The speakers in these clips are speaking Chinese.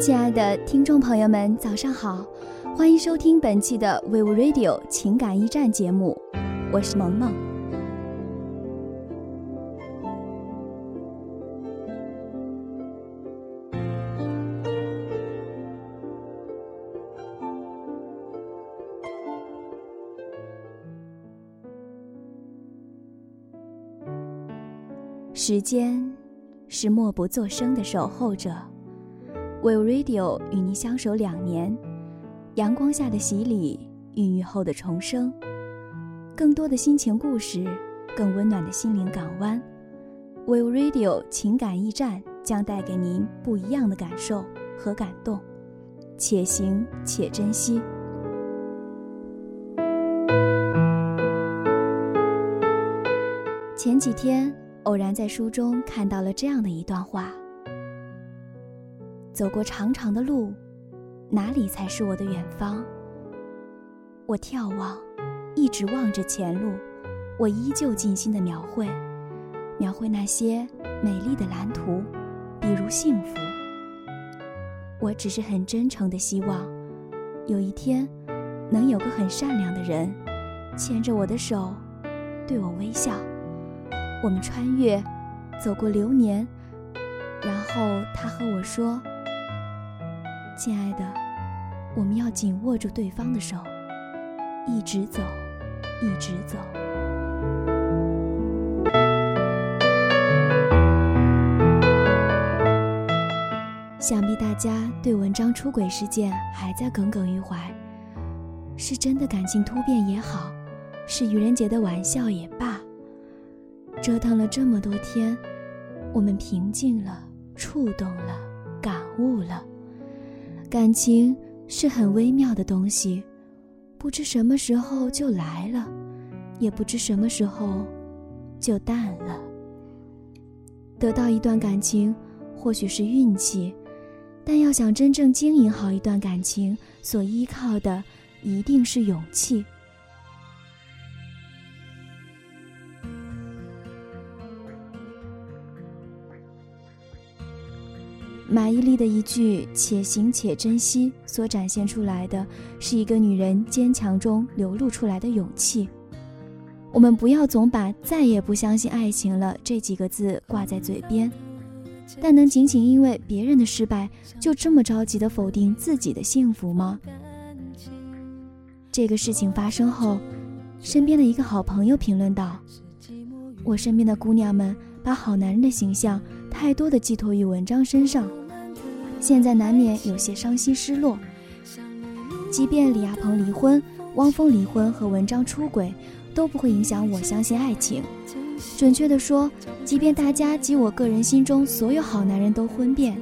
亲爱的听众朋友们，早上好，欢迎收听本期的 Vivo Radio 情感驿站节目，我是萌萌。时间是默不作声的守候者。Will Radio 与您相守两年，阳光下的洗礼，孕育后的重生，更多的心情故事，更温暖的心灵港湾。Will Radio 情感驿站将带给您不一样的感受和感动，且行且珍惜。前几天偶然在书中看到了这样的一段话。走过长长的路，哪里才是我的远方？我眺望，一直望着前路，我依旧尽心的描绘，描绘那些美丽的蓝图，比如幸福。我只是很真诚的希望，有一天，能有个很善良的人，牵着我的手，对我微笑。我们穿越，走过流年，然后他和我说。亲爱的，我们要紧握住对方的手，一直走，一直走。想必大家对文章出轨事件还在耿耿于怀，是真的感情突变也好，是愚人节的玩笑也罢，折腾了这么多天，我们平静了，触动了，感悟了。感情是很微妙的东西，不知什么时候就来了，也不知什么时候就淡了。得到一段感情或许是运气，但要想真正经营好一段感情，所依靠的一定是勇气。马伊琍的一句“且行且珍惜”所展现出来的是一个女人坚强中流露出来的勇气。我们不要总把“再也不相信爱情了”这几个字挂在嘴边，但能仅仅因为别人的失败就这么着急的否定自己的幸福吗？这个事情发生后，身边的一个好朋友评论道：“我身边的姑娘们把好男人的形象。”太多的寄托于文章身上，现在难免有些伤心失落。即便李亚鹏离婚、汪峰离婚和文章出轨，都不会影响我相信爱情。准确的说，即便大家及我个人心中所有好男人都婚变，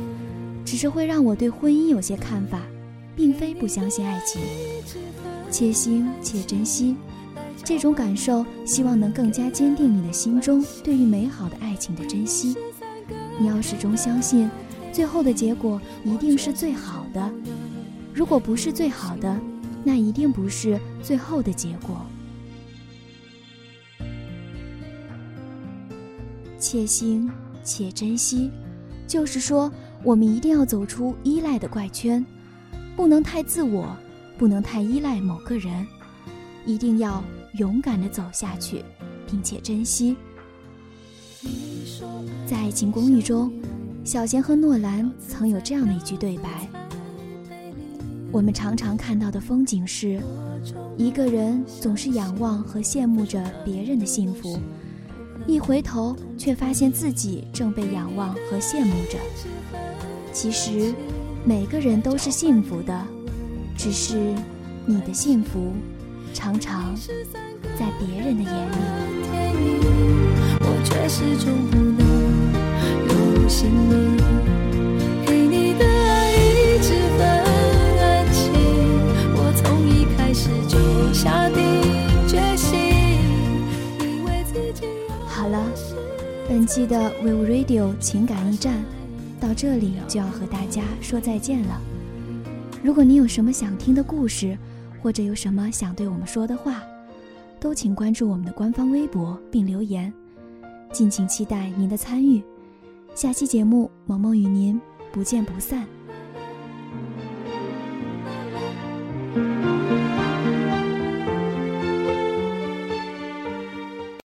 只是会让我对婚姻有些看法，并非不相信爱情。且行且珍惜，这种感受希望能更加坚定你的心中对于美好的爱情的珍惜。你要始终相信，最后的结果一定是最好的。如果不是最好的，那一定不是最后的结果。且行且珍惜，就是说，我们一定要走出依赖的怪圈，不能太自我，不能太依赖某个人，一定要勇敢的走下去，并且珍惜。在《爱情公寓》中，小贤和诺兰曾有这样的一句对白：“我们常常看到的风景是，一个人总是仰望和羡慕着别人的幸福，一回头却发现自己正被仰望和羡慕着。其实，每个人都是幸福的，只是你的幸福常常在别人的眼里。”却始终不能。心里给你的爱一直很安静，我从一开始就下定决心，因为自己。好了，本期的 Will Radio 情感驿站到这里就要和大家说再见了。如果你有什么想听的故事，或者有什么想对我们说的话，都请关注我们的官方微博并留言，敬请期待您的参与。下期节目，萌萌与您不见不散。